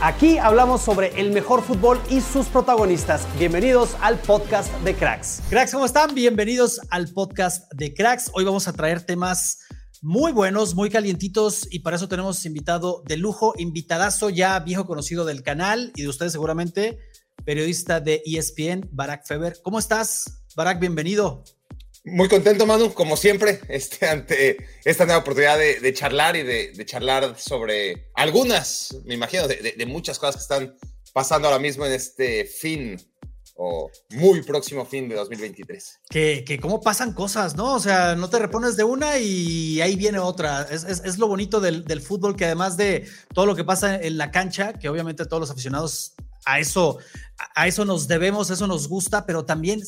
Aquí hablamos sobre el mejor fútbol y sus protagonistas. Bienvenidos al podcast de Cracks. Cracks, ¿cómo están? Bienvenidos al podcast de Cracks. Hoy vamos a traer temas muy buenos, muy calientitos y para eso tenemos invitado de lujo, invitadazo ya viejo conocido del canal y de ustedes seguramente, periodista de ESPN, Barack Feber. ¿Cómo estás, Barack? Bienvenido. Muy contento, Manu, como siempre, este, ante esta nueva oportunidad de, charlar y de, charlar sobre algunas, me imagino, de, muchas cosas que están pasando ahora mismo en este fin o muy próximo fin de 2023. Que, que cómo pasan cosas, ¿no? O sea, no te repones de una y ahí viene otra. Es, es, lo bonito del, del, fútbol, que además de todo lo que pasa en la cancha, que obviamente todos los aficionados a eso, a eso nos debemos, eso nos gusta, pero también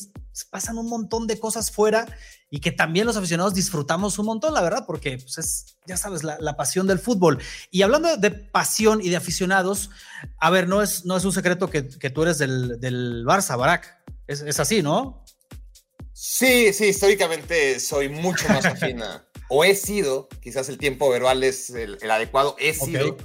pasan un montón de cosas fuera y que también los aficionados disfrutamos un montón, la verdad, porque pues, es, ya sabes, la, pasión del fútbol. Y hablando de pasión y de aficionados, a ver, no es, no es un secreto que, tú eres del, del Barça, Barak. Es, así, ¿no? Sí, sí, históricamente soy mucho más afina. o he sido, quizás el tiempo verbal es el, adecuado, he sido.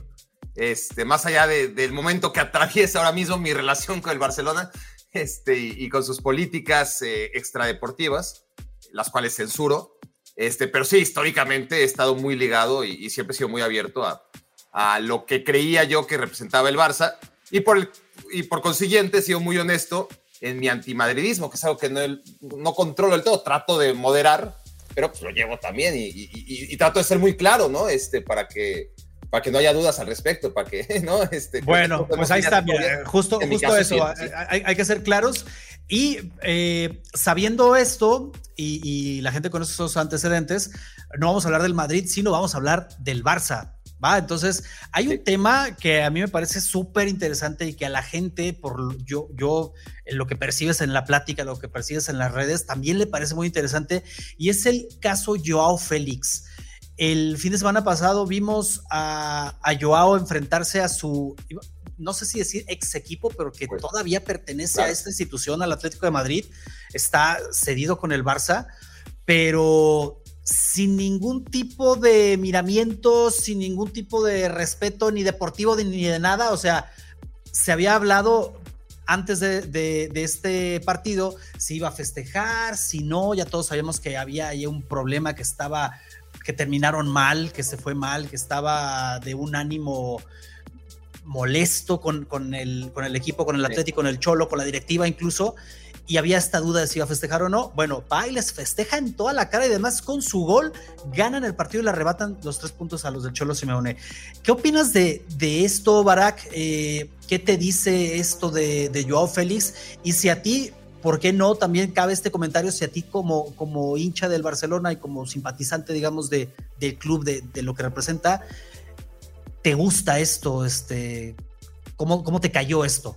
Este, más allá del momento que atraviesa ahora mismo mi relación con el Barcelona este, y, con sus políticas eh, extradeportivas, las cuales censuro. Este, pero sí, históricamente he estado muy ligado y, siempre he sido muy abierto a, a, lo que creía yo que representaba el Barça y por, y por consiguiente he sido muy honesto en mi antimadridismo, que es algo que no, no controlo del todo, trato de moderar, pero pues lo llevo también y, y, trato de ser muy claro, ¿no? Este, para que para que no haya dudas al respecto, para que, ¿no? Este, bueno, pues ahí está, justo, justo eso, hay, que ser claros. Y eh, sabiendo esto y, la gente con esos antecedentes, no vamos a hablar del Madrid, sino vamos a hablar del Barça. ¿va? Entonces, hay un tema que a mí me parece súper interesante y que a la gente, por yo, yo, lo que percibes en la plática, lo que percibes en las redes, también le parece muy interesante, y es el caso Joao Félix. El fin de semana pasado vimos a, Joao enfrentarse a su, no sé si decir ex equipo, pero que pues, todavía pertenece a esta institución, al Atlético de Madrid, está cedido con el Barça, pero sin ningún tipo de miramiento, sin ningún tipo de respeto ni deportivo ni de nada, o sea, se había hablado antes de, de, este partido si iba a festejar, si no, ya todos sabíamos que había ahí un problema que estaba que terminaron mal, que se fue mal, que estaba de un ánimo molesto con, con, el, con el equipo, con el Atlético, con el Cholo, con la directiva incluso, y había esta duda de si iba a festejar o no. Bueno, va y les festeja en toda la cara y además con su gol ganan el partido y le arrebatan los tres puntos a los del Cholo Simeone. ¿Qué opinas de, de esto, Barak? Eh, ¿Qué te dice esto de, de Joao Félix? Y si a ti ¿por qué no? También cabe este comentario si a ti como, como hincha del Barcelona y como simpatizante, digamos, de, del club, de, lo que representa, ¿te gusta esto? Este, ¿cómo, ¿Cómo te cayó esto?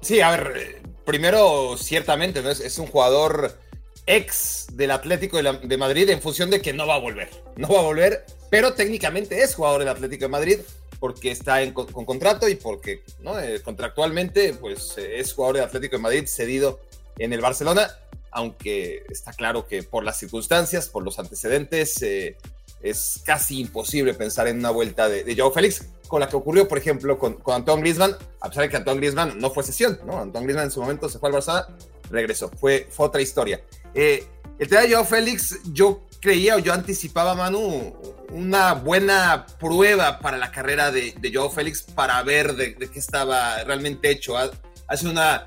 Sí, a ver, primero, ciertamente, ¿no? es, un jugador ex del Atlético de, Madrid en función de que no va a volver. No va a volver, pero técnicamente es jugador del Atlético de Madrid porque está con, contrato y porque ¿no? Eh, contractualmente pues, eh, es jugador de Atlético de Madrid cedido en el Barcelona, aunque está claro que por las circunstancias, por los antecedentes, eh, es casi imposible pensar en una vuelta de, de Joao Félix, con la que ocurrió, por ejemplo, con, con Antoine Griezmann, a pesar de que Antoine Griezmann no fue sesión, ¿no? Antoine Griezmann en su momento se fue al Barça, regresó, fue, fue otra historia. el tema de Joao Félix, yo creía o yo anticipaba, Manu, una buena prueba para la carrera de, de Joao Félix para ver de, qué estaba realmente hecho. Hace una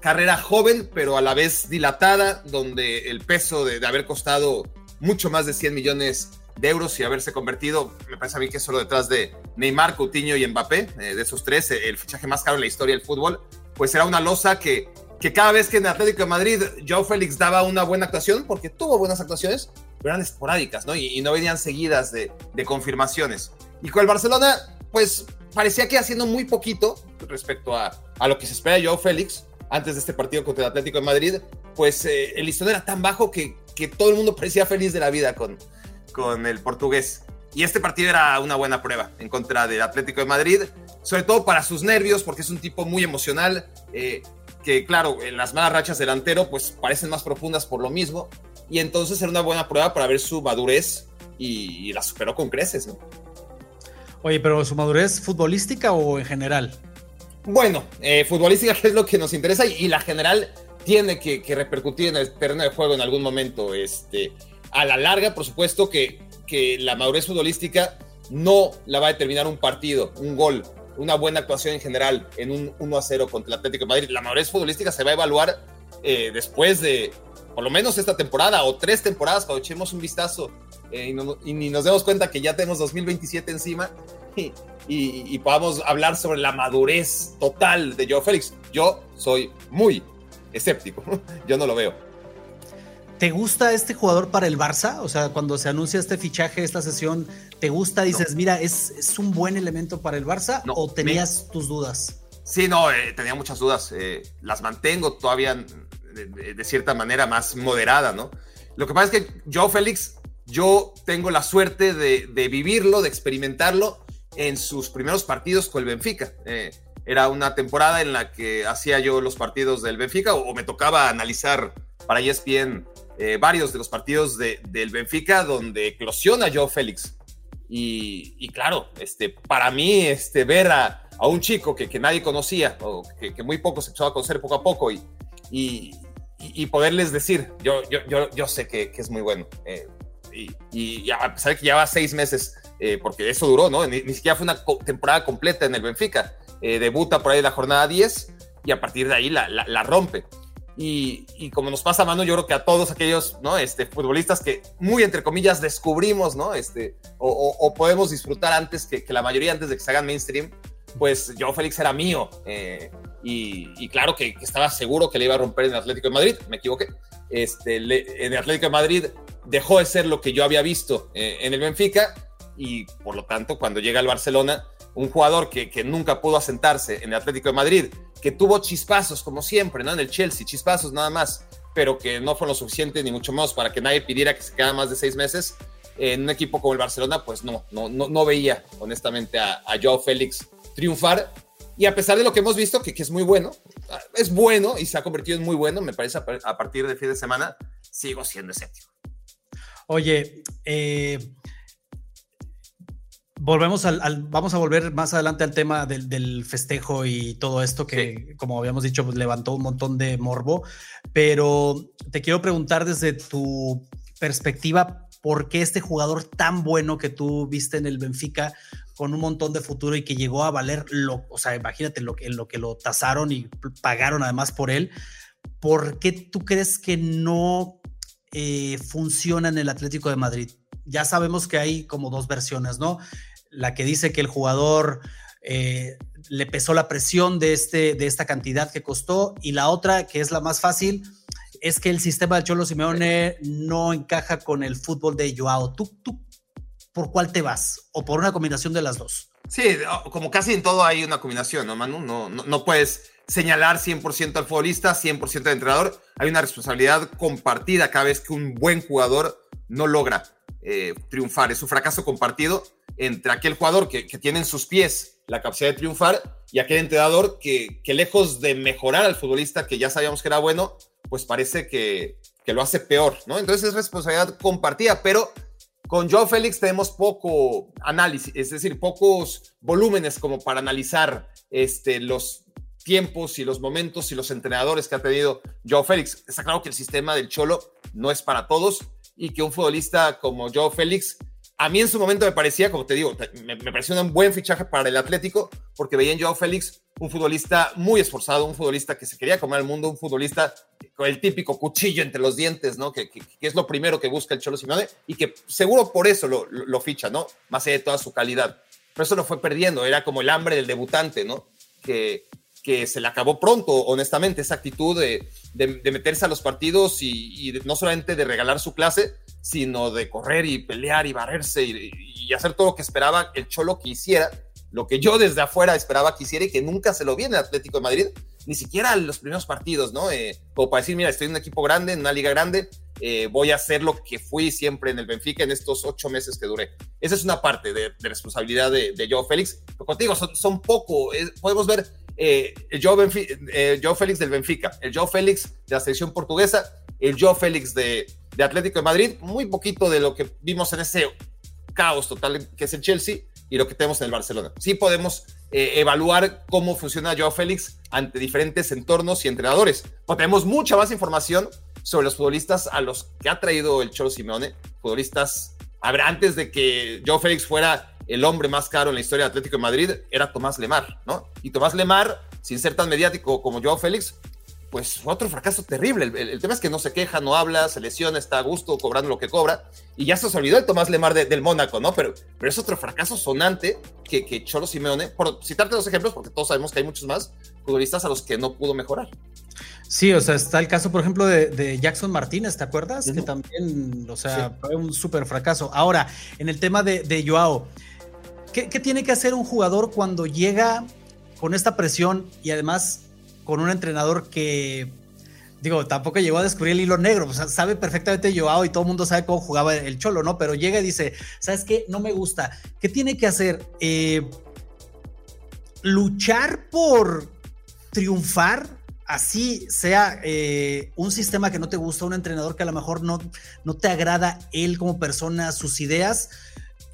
carrera joven, pero a la vez dilatada, donde el peso de, haber costado mucho más de 100 millones de euros y haberse convertido, me parece a mí que solo detrás de Neymar, Coutinho y Mbappé, eh, de esos tres, el fichaje más caro en la historia del fútbol, pues era una losa que, que cada vez que en Atlético de Madrid Joao Félix daba una buena actuación, porque tuvo buenas actuaciones, eran esporádicas, ¿no? Y, no venían seguidas de, de, confirmaciones. Y con el Barcelona, pues parecía que haciendo muy poquito respecto a, a lo que se espera de Joao Félix antes de este partido contra el Atlético de Madrid, pues eh, el listón era tan bajo que, que todo el mundo parecía feliz de la vida con, con el portugués. Y este partido era una buena prueba en contra del Atlético de Madrid, sobre todo para sus nervios, porque es un tipo muy emocional, eh, que claro, en las malas rachas delantero, pues parecen más profundas por lo mismo y entonces era una buena prueba para ver su madurez y, la superó con creces, ¿no? Oye, pero su madurez futbolística o en general? Bueno, eh, futbolística que es lo que nos interesa y, la general tiene que, repercutir en el terreno de juego en algún momento. Este, a la larga, por supuesto que, que la madurez futbolística no la va a determinar un partido, un gol, una buena actuación en general en un 1 a 0 contra el Atlético de Madrid. La madurez futbolística se va a evaluar eh, después de, por lo menos esta temporada o tres temporadas, cuando echemos un vistazo eh, y, ni nos demos cuenta que ya tenemos 2027 encima y, podamos hablar sobre la madurez total de Joe Félix. Yo soy muy escéptico, yo no lo veo. ¿Te gusta este jugador para el Barça? O sea, cuando se anuncia este fichaje, esta sesión, ¿te gusta? Dices, mira, ¿es, un buen elemento para el Barça o tenías tus dudas? Sí, no, eh, tenía muchas dudas. Eh, las mantengo todavía de, cierta manera más moderada, ¿no? Lo que pasa es que yo, Félix, yo tengo la suerte de, vivirlo, de experimentarlo en sus primeros partidos con el Benfica. Eh, era una temporada en la que hacía yo los partidos del Benfica o, me tocaba analizar para ESPN eh, varios de los partidos del Benfica donde eclosiona Joe Félix. Y, claro, este, para mí este, ver a, un chico que, nadie conocía o que, muy poco se empezó a conocer poco a poco y, y, poderles decir, yo, yo, yo, yo sé que, que es muy bueno. Eh, y, y, a pesar de que lleva seis meses, eh, porque eso duró, ¿no? Ni, siquiera fue una temporada completa en el Benfica. Eh, debuta por ahí la jornada 10 y a partir de ahí la, la, rompe. Y, y, como nos pasa a mano, yo creo que a todos aquellos ¿no? este, futbolistas que muy entre comillas descubrimos, ¿no? Este, o, o, podemos disfrutar antes que, que, la mayoría, antes de que se hagan mainstream, pues yo Félix era mío. Eh, y, claro que, estaba seguro que le iba a romper en Atlético de Madrid, me equivoqué. Este, en el Atlético de Madrid dejó de ser lo que yo había visto eh, en el Benfica y por lo tanto cuando llega al Barcelona, un jugador que, nunca pudo asentarse en el Atlético de Madrid, que tuvo chispazos como siempre, ¿no? En el Chelsea, chispazos nada más, pero que no fue lo suficiente ni mucho menos para que nadie pidiera que se quedara más de seis meses. En un equipo como el Barcelona, pues no, no, no, veía honestamente a, a Joao Félix triunfar y a pesar de lo que hemos visto, que, es muy bueno, es bueno y se ha convertido en muy bueno, me parece a, partir del fin de semana, sigo siendo escéptico. Oye, eh, volvemos al, vamos a volver más adelante al tema del, festejo y todo esto que, como habíamos dicho, pues, levantó un montón de morbo, pero te quiero preguntar desde tu perspectiva, ¿por qué este jugador tan bueno que tú viste en el Benfica con un montón de futuro y que llegó a valer lo, o sea, imagínate lo que, lo que lo tasaron y pagaron además por él. ¿Por qué tú crees que no eh, funciona en el Atlético de Madrid? Ya sabemos que hay como dos versiones, ¿no? La que dice que el jugador eh, le pesó la presión de, este, de esta cantidad que costó y la otra, que es la más fácil, es que el sistema de Cholo Simeone no encaja con el fútbol de Joao. ¿Tú, tú ¿por cuál te vas? ¿O por una combinación de las dos? Sí, como casi en todo hay una combinación, ¿no, Manu? No, no, puedes señalar 100% al futbolista, 100% al entrenador. Hay una responsabilidad compartida cada vez que un buen jugador no logra eh, triunfar. Es un fracaso compartido entre aquel jugador que, tiene en sus pies la capacidad de triunfar y aquel entrenador que, que, lejos de mejorar al futbolista que ya sabíamos que era bueno, pues parece que, que lo hace peor, ¿no? Entonces es responsabilidad compartida, pero con Joe Félix tenemos poco análisis, es decir, pocos volúmenes como para analizar este, los tiempos y los momentos y los entrenadores que ha tenido Joe Félix. Está claro que el sistema del Cholo no es para todos y que un futbolista como Joe Félix a mí en su momento me parecía, como te digo, me, pareció un buen fichaje para el Atlético, porque veía en Joao Félix un futbolista muy esforzado, un futbolista que se quería comer al mundo, un futbolista con el típico cuchillo entre los dientes, ¿no? Que, es lo primero que busca el Cholo Simeone y que seguro por eso lo, ficha, ¿no? Más allá de toda su calidad. Pero eso lo fue perdiendo, era como el hambre del debutante, ¿no? Que, que se le acabó pronto, honestamente, esa actitud de, meterse a los partidos y, no solamente de regalar su clase, sino de correr y pelear y barrerse y, hacer todo lo que esperaba el Cholo que hiciera, lo que yo desde afuera esperaba que hiciera y que nunca se lo vi en el Atlético de Madrid, ni siquiera en los primeros partidos, ¿no? Eh, como para decir, mira, estoy en un equipo grande, en una liga grande, eh, voy a hacer lo que fui siempre en el Benfica en estos ocho meses que duré. Esa es una parte de, responsabilidad de, de Joe Félix, pero contigo son, son poco, podemos ver eh, el Joe, eh, Joe, Félix del Benfica, el Joe Félix de la selección portuguesa, el Joe Félix de, de, Atlético de Madrid, muy poquito de lo que vimos en ese caos total que es el Chelsea y lo que tenemos en el Barcelona. Sí podemos eh, evaluar cómo funciona Joe Félix ante diferentes entornos y entrenadores. O tenemos mucha más información sobre los futbolistas a los que ha traído el Cholo Simeone, futbolistas, ver, antes de que Joe Félix fuera el hombre más caro en la historia de Atlético de Madrid era Tomás Lemar, ¿no? Y Tomás Lemar, sin ser tan mediático como Joao Félix, pues otro fracaso terrible. El, tema es que no se queja, no habla, se lesiona, está a gusto cobrando lo que cobra. Y ya se os olvidó el Tomás Lemar del Mónaco, ¿no? Pero, pero es otro fracaso sonante que, que Cholo Simeone, por citarte dos ejemplos, porque todos sabemos que hay muchos más futbolistas a los que no pudo mejorar. Sí, o sea, está el caso, por ejemplo, de, Jackson Martínez, ¿te acuerdas? Que también, o sea, fue un súper fracaso. Ahora, en el tema de, de Joao, ¿Qué, tiene que hacer un jugador cuando llega con esta presión y además con un entrenador que, digo, tampoco llegó a descubrir el hilo negro, o sea, sabe perfectamente Joao y todo el mundo sabe cómo jugaba el Cholo, ¿no? Pero llega y dice, ¿sabes qué? No me gusta. ¿Qué tiene que hacer? Eh, luchar por triunfar, así sea eh, un sistema que no te gusta, un entrenador que a lo mejor no, no te agrada él como persona, sus ideas,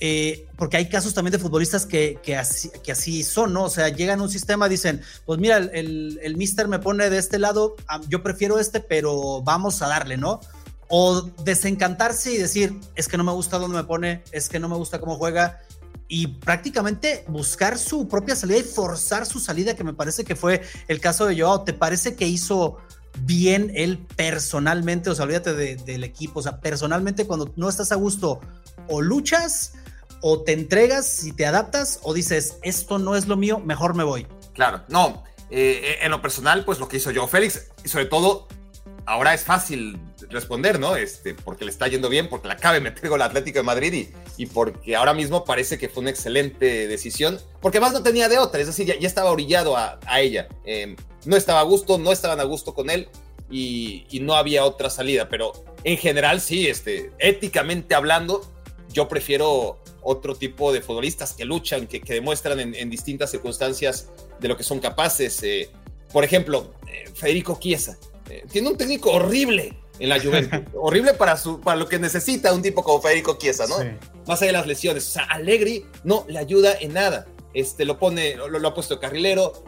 eh, porque hay casos también de futbolistas que, que, así, que así son, ¿no? O sea, llegan a un sistema, dicen, pues mira, el, el, mister me pone de este lado, yo prefiero este, pero vamos a darle, ¿no? O desencantarse y decir, es que no me gusta dónde me pone, es que no me gusta cómo juega, y prácticamente buscar su propia salida y forzar su salida, que me parece que fue el caso de Joao. ¿Te parece que hizo bien él personalmente? O sea, olvídate del equipo, o sea, personalmente cuando no estás a gusto, o luchas o te entregas y te adaptas o dices, esto no es lo mío, mejor me voy. Claro, no. Eh, en lo personal, pues lo que hizo yo, Félix, y sobre todo, ahora es fácil responder, ¿no? Este, porque le está yendo bien, porque la acaba de meter el Atlético de Madrid y, y, porque ahora mismo parece que fue una excelente decisión, porque más no tenía de otra, es decir, ya, estaba orillado a, ella. Em, no estaba a gusto, no estaban a gusto con él y, y, no había otra salida, pero en general sí, este, éticamente hablando, yo prefiero otro tipo de futbolistas que luchan, que, demuestran en, distintas circunstancias de lo que son capaces. Eh, por ejemplo, eh, Federico Chiesa. Eh, tiene un técnico horrible en la Juventus. horrible para, su, para lo que necesita un tipo como Federico Chiesa, ¿no? Más allá de las lesiones. O sea, Allegri no le ayuda en nada. Este, lo pone, lo, ha puesto carrilero,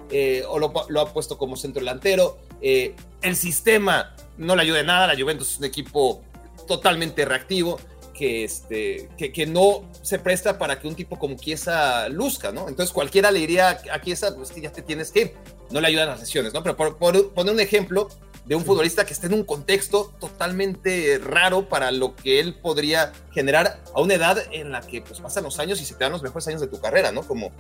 o lo, lo, ha puesto como centro delantero. el sistema no le ayuda en nada. La Juventus es un equipo totalmente reactivo que, este, que, que, no se presta para que un tipo como Kiesa luzca, ¿no? Entonces cualquiera le diría a Kiesa, pues que ya te tienes que ir. No le ayudan las lesiones, ¿no? Pero por, poner un ejemplo de un futbolista que esté en un contexto totalmente raro para lo que él podría generar a una edad en la que pues pasan los años y se te dan los mejores años de tu carrera, ¿no? Como,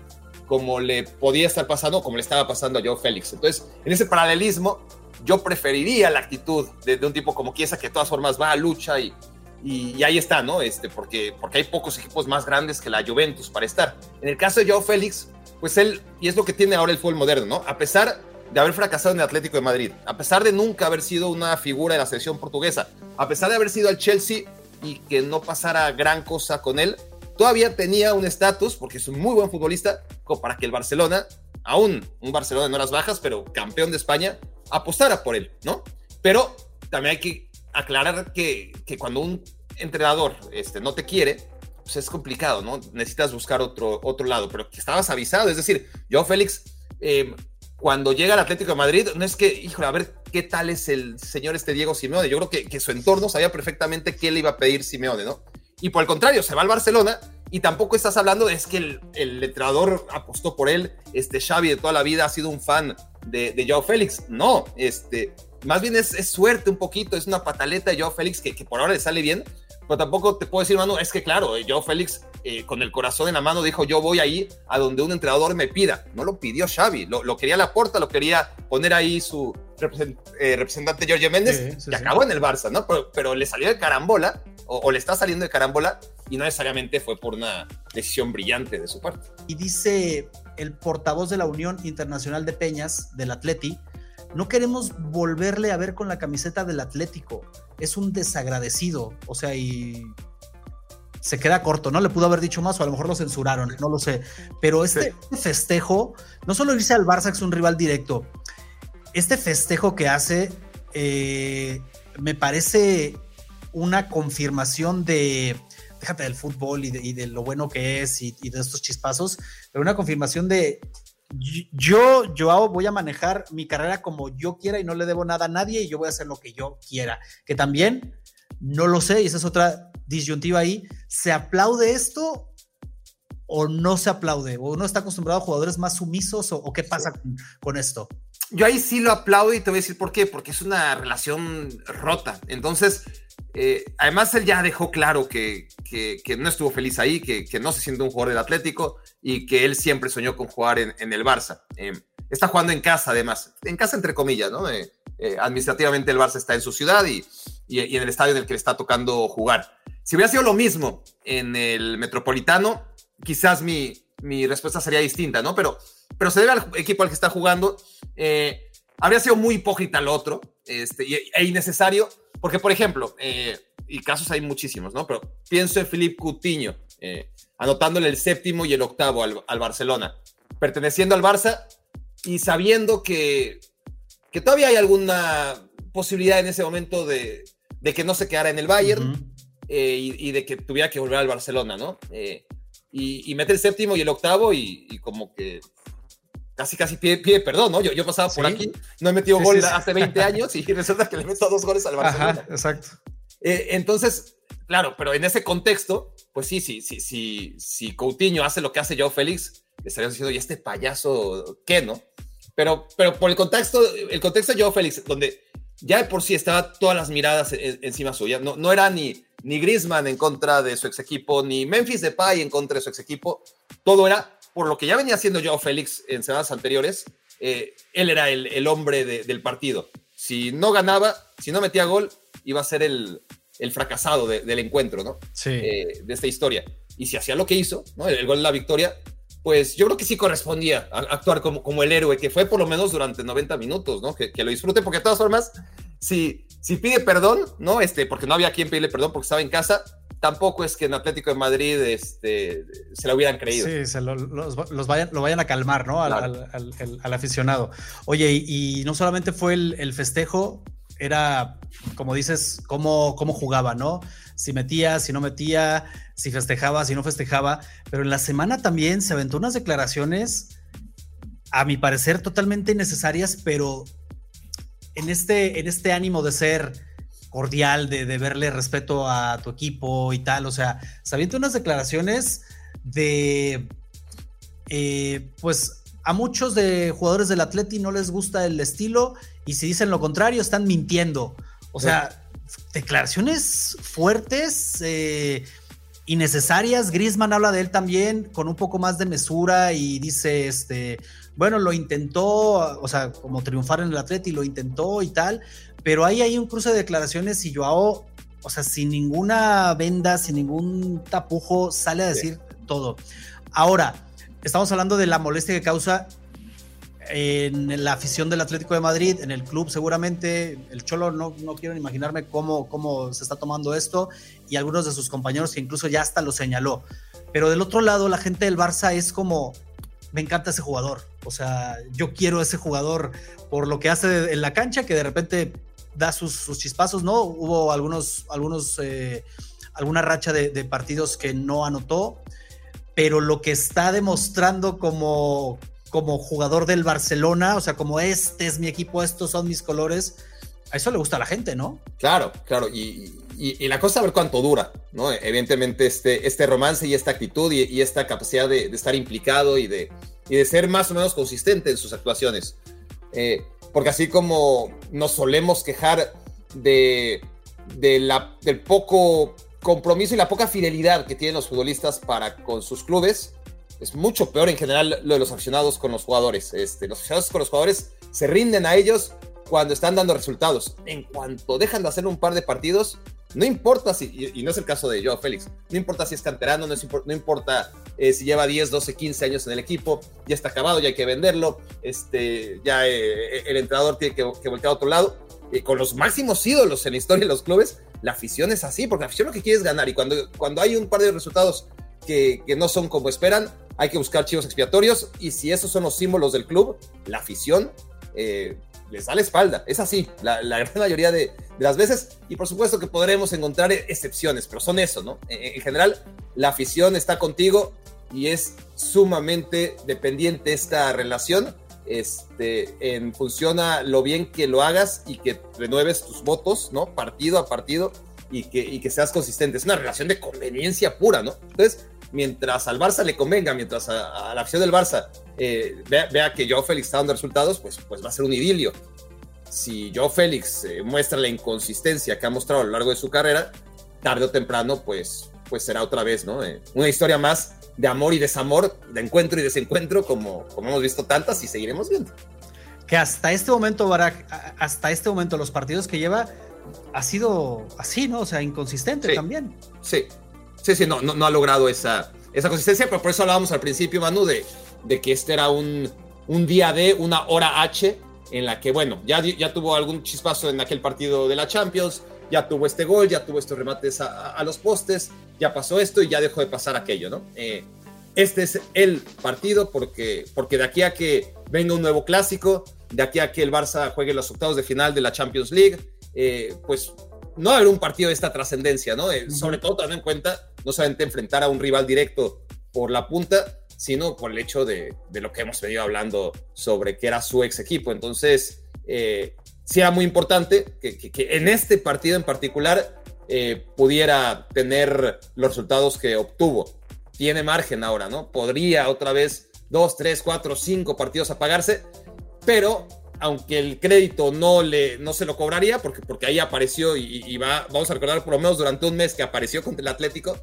como le podía estar pasando, como le estaba pasando a Joe Félix. Entonces, en ese paralelismo, yo preferiría la actitud de, de un tipo como Kiesa que de todas formas va a lucha y, y, ahí está, ¿no? Este, porque, porque hay pocos equipos más grandes que la Juventus para estar. En el caso de Joao Félix, pues él, y es lo que tiene ahora el fútbol moderno, ¿no? A pesar de haber fracasado en el Atlético de Madrid, a pesar de nunca haber sido una figura de la selección portuguesa, a pesar de haber sido al Chelsea y que no pasara gran cosa con él, todavía tenía un estatus, porque es un muy buen futbolista, como para que el Barcelona, aún un Barcelona en horas bajas, pero campeón de España, apostara por él, ¿no? Pero también hay que aclarar que, que cuando un entrenador este, no te quiere, pues es complicado, ¿no? Necesitas buscar otro, otro lado, pero que estabas avisado, es decir, yo, Félix, eh, cuando llega al Atlético de Madrid, no es que, híjole, a ver qué tal es el señor este Diego Simeone, yo creo que, que su entorno sabía perfectamente qué le iba a pedir Simeone, ¿no? Y por el contrario, se va al Barcelona y tampoco estás hablando es que el, el entrenador apostó por él, este Xavi de toda la vida ha sido un fan de, de Joao Félix. No, este, más bien es, es, suerte un poquito, es una pataleta de Joao Félix que, que, por ahora le sale bien, pero tampoco te puedo decir, mano, es que claro, Joao Félix eh, con el corazón en la mano dijo, yo voy ahí a donde un entrenador me pida. No lo pidió Xavi, lo, lo quería la porta, lo quería poner ahí su represent, eh, representante Jorge Méndez, sí, sí, que sí. acabó en el Barça, ¿no? Pero, pero le salió de carambola, o, o, le está saliendo de carambola, y no necesariamente fue por una decisión brillante de su parte. Y dice el portavoz de la Unión Internacional de Peñas, del Atleti, no queremos volverle a ver con la camiseta del Atlético. Es un desagradecido. O sea, y se queda corto. No le pudo haber dicho más o a lo mejor lo censuraron, no lo sé. Pero este sí. festejo, no solo irse al Barça, que es un rival directo, este festejo que hace eh, me parece una confirmación de, déjate del fútbol y de, y de lo bueno que es y, y, de estos chispazos, pero una confirmación de yo, Joao, voy a manejar mi carrera como yo quiera y no le debo nada a nadie y yo voy a hacer lo que yo quiera. Que también, no lo sé, y esa es otra disyuntiva ahí, ¿se aplaude esto o no se aplaude? ¿O uno está acostumbrado a jugadores más sumisos o, o qué pasa con, con esto? Yo ahí sí lo aplaudo y te voy a decir por qué, porque es una relación rota. Entonces, eh, además, él ya dejó claro que, que, no estuvo feliz ahí, que, que, no se siente un jugador del Atlético y que él siempre soñó con jugar en, el Barça. Eh, está jugando en casa, además, en casa entre comillas, ¿no? Eh, administrativamente el Barça está en su ciudad y, y, en el estadio en el que le está tocando jugar. Si hubiera sido lo mismo en el Metropolitano, quizás mi, mi respuesta sería distinta, ¿no? Pero, pero se debe al equipo al que está jugando. Eh, habría sido muy hipócrita el otro este, e innecesario, porque, por ejemplo, eh, y casos hay muchísimos, ¿no? Pero pienso en Philippe Coutinho, eh, anotándole el séptimo y el octavo al, al, Barcelona, perteneciendo al Barça y sabiendo que, que todavía hay alguna posibilidad en ese momento de, de que no se quedara en el Bayern uh -huh. eh, y, y, de que tuviera que volver al Barcelona, ¿no? Eh, y, y mete el séptimo y el octavo y, y como que casi casi pide, pide, perdón, ¿no? Yo, yo pasaba por ¿Sí? aquí, no he metido sí, gol sí, hace 20 años y resulta que le meto dos goles al Barcelona. Ajá, exacto. Eh, entonces, claro, pero en ese contexto, pues sí, sí, sí, sí, si Coutinho hace lo que hace Joao Félix, estaríamos diciendo, ¿y este payaso qué, no? Pero, pero por el contexto, el contexto de Joao Félix, donde ya de por sí estaban todas las miradas encima suya, no, no era ni, ni Griezmann en contra de su ex equipo, ni Memphis Depay en contra de su ex equipo, todo era por lo que ya venía haciendo Joao Félix en semanas anteriores, eh, él era el, el hombre de, del partido. Si no ganaba, si no metía gol, iba a ser el, el fracasado de, del encuentro, ¿no? Sí. Eh, de esta historia. Y si hacía lo que hizo, ¿no? El, el, gol de la victoria, pues yo creo que sí correspondía a, a actuar como, como, el héroe, que fue por lo menos durante 90 minutos, ¿no? Que, que, lo disfrute, porque de todas formas, si, si pide perdón, ¿no? Este, porque no había quien pedirle perdón porque estaba en casa, tampoco es que en Atlético de Madrid este, se lo hubieran creído. Sí, se lo, los, los, vayan, lo vayan a calmar, ¿no? Al, claro. al, al, al aficionado. Oye, y, y, no solamente fue el, el, festejo, era, como dices, cómo, cómo jugaba, ¿no? Si metía, si no metía, si festejaba, si no festejaba. Pero en la semana también se aventó unas declaraciones, a mi parecer, totalmente innecesarias, pero en este, en este ánimo de ser cordial, de, de, verle respeto a tu equipo y tal. O sea, se avienta unas declaraciones de, eh, pues a muchos de jugadores del Atleti no les gusta el estilo y si dicen lo contrario están mintiendo. O sea, sí. declaraciones fuertes, eh, innecesarias. Griezmann habla de él también con un poco más de mesura y dice, este, bueno, lo intentó, o sea, como triunfar en el Atleti, lo intentó y tal, pero ahí hay un cruce de declaraciones y Joao, o sea, sin ninguna venda, sin ningún tapujo, sale a decir sí. todo. Ahora, estamos hablando de la molestia que causa en la afición del Atlético de Madrid, en el club seguramente, el Cholo no, no quiero imaginarme cómo, cómo se está tomando esto y algunos de sus compañeros que incluso ya hasta lo señaló. Pero del otro lado, la gente del Barça es como, me encanta ese jugador, o sea, yo quiero ese jugador por lo que hace en la cancha, que de repente da sus, sus chispazos, ¿no? Hubo algunos, algunos, eh, alguna racha de, partidos que no anotó, pero lo que está demostrando como, como jugador del Barcelona, o sea, como este es mi equipo, estos son mis colores, A eso le gusta a la gente, ¿no? Claro, claro. Y, la cosa es ver cuánto dura, ¿no? Evidentemente, este, este romance y esta actitud y, esta capacidad de, estar implicado y de, de ser más o menos consistente en sus actuaciones. Eh, porque así como nos solemos quejar de, la, del poco compromiso y la poca fidelidad que tienen los futbolistas para con sus clubes, es mucho peor en general lo de los aficionados con los jugadores. Este, los aficionados con los jugadores se rinden a ellos cuando están dando resultados. En cuanto dejan de hacer un par de partidos, no importa si, y, no es el caso de Joao Félix, no importa si es canterano, no, importa eh, si lleva 10, 12, 15 años en el equipo, ya está acabado, ya hay que venderlo, este, ya eh, el entrenador tiene que, que, voltear a otro lado. Y con los máximos ídolos en la historia de los clubes, la afición es así, porque la afición lo que quiere es ganar. Y cuando, cuando hay un par de resultados que, que no son como esperan, hay que buscar chivos expiatorios. Y si esos son los símbolos del club, la afición eh, les da la espalda. Es así, la, gran mayoría de, las veces. Y por supuesto que podremos encontrar excepciones, pero son eso, ¿no? En, general, la afición está contigo y es sumamente dependiente esta relación. Este, en función a lo bien que lo hagas y que renueves tus votos, ¿no? Partido a partido y que, y que seas consistente. Es una relación de conveniencia pura, ¿no? Entonces, mientras al Barça le convenga, mientras a, la afición del Barça eh, vea, que Joe Félix está dando resultados, pues, pues va a ser un idilio. Si Joe Félix eh, muestra la inconsistencia que ha mostrado a lo largo de su carrera, tarde o temprano, pues, pues será otra vez, ¿no? Eh, una historia más de amor y desamor, de encuentro y desencuentro, como, como hemos visto tantas y seguiremos viendo. Que hasta este momento, Barak, hasta este momento, los partidos que lleva ha sido así, ¿no? O sea, inconsistente también. Sí, Sí, sí, no, no, ha logrado esa, esa consistencia, pero por eso hablábamos al principio, Manu, de, de que este era un, un día de una hora H en la que, bueno, ya, ya tuvo algún chispazo en aquel partido de la Champions, ya tuvo este gol, ya tuvo estos remates a, los postes, ya pasó esto y ya dejó de pasar aquello, ¿no? Eh, este es el partido porque, porque de aquí a que venga un nuevo clásico, de aquí a que el Barça juegue los octavos de final de la Champions League, eh, pues no va a haber un partido de esta trascendencia, ¿no? Eh, sobre todo teniendo en cuenta no solamente enfrentar a un rival directo por la punta, sino por el hecho de, lo que hemos venido hablando sobre que era su ex equipo. Entonces, eh, sí era muy importante que, en este partido en particular eh, pudiera tener los resultados que obtuvo. Tiene margen ahora, ¿no? Podría otra vez dos, tres, cuatro, cinco partidos apagarse, pero aunque el crédito no, le, no se lo cobraría, porque, porque ahí apareció y, va, vamos a recordar por lo menos durante un mes que apareció contra el Atlético,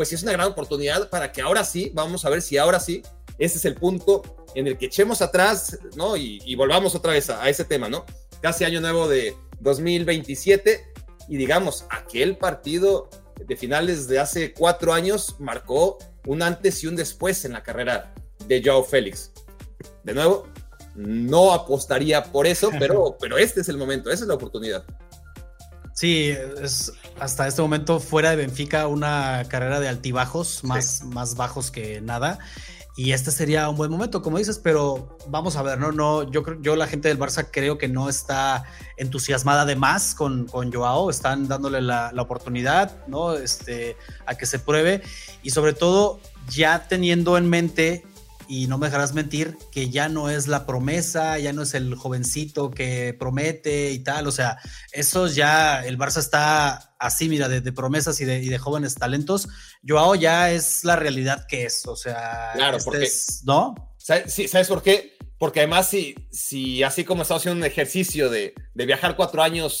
pues es una gran oportunidad para que ahora sí, vamos a ver si ahora sí, ese es el punto en el que echemos atrás, ¿no? Y, volvamos otra vez a, ese tema, ¿no? Casi año nuevo de 2027 y digamos, aquel partido de finales de hace cuatro años marcó un antes y un después en la carrera de Joe Félix. De nuevo, no apostaría por eso, pero, pero este es el momento, esa es la oportunidad. Sí, es hasta este momento fuera de Benfica una carrera de altibajos, más, más bajos que nada. Y este sería un buen momento, como dices, pero vamos a ver, no, no, yo yo la gente del Barça creo que no está entusiasmada de más con, con Joao, están dándole la, la oportunidad, ¿no? Este, a que se pruebe y sobre todo ya teniendo en mente y no me dejarás mentir que ya no es la promesa, ya no es el jovencito que promete y tal, o sea, eso ya, el Barça está así, mira, de, promesas y de, jóvenes talentos, Joao ya es la realidad que es, o sea, claro, este porque, ¿no? ¿sabes, sí, ¿Sabes por qué? Porque además, si, si así como estamos haciendo un ejercicio de, de viajar cuatro años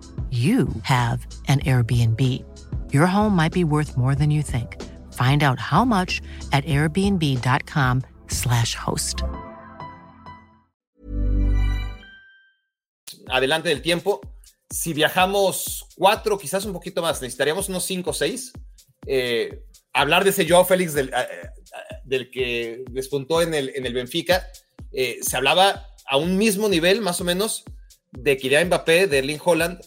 you have an Airbnb. Your home might be worth more than you think. Find out how much at airbnb.com/slash host. Adelante del tiempo. Si viajamos cuatro, quizás un poquito más, necesitaríamos unos cinco o seis. Eh, hablar de ese Joao Félix del, eh, del, que despuntó en el, en el Benfica, eh, se hablaba a un mismo nivel, más o menos, de Kylian Mbappé, de Erling Holland,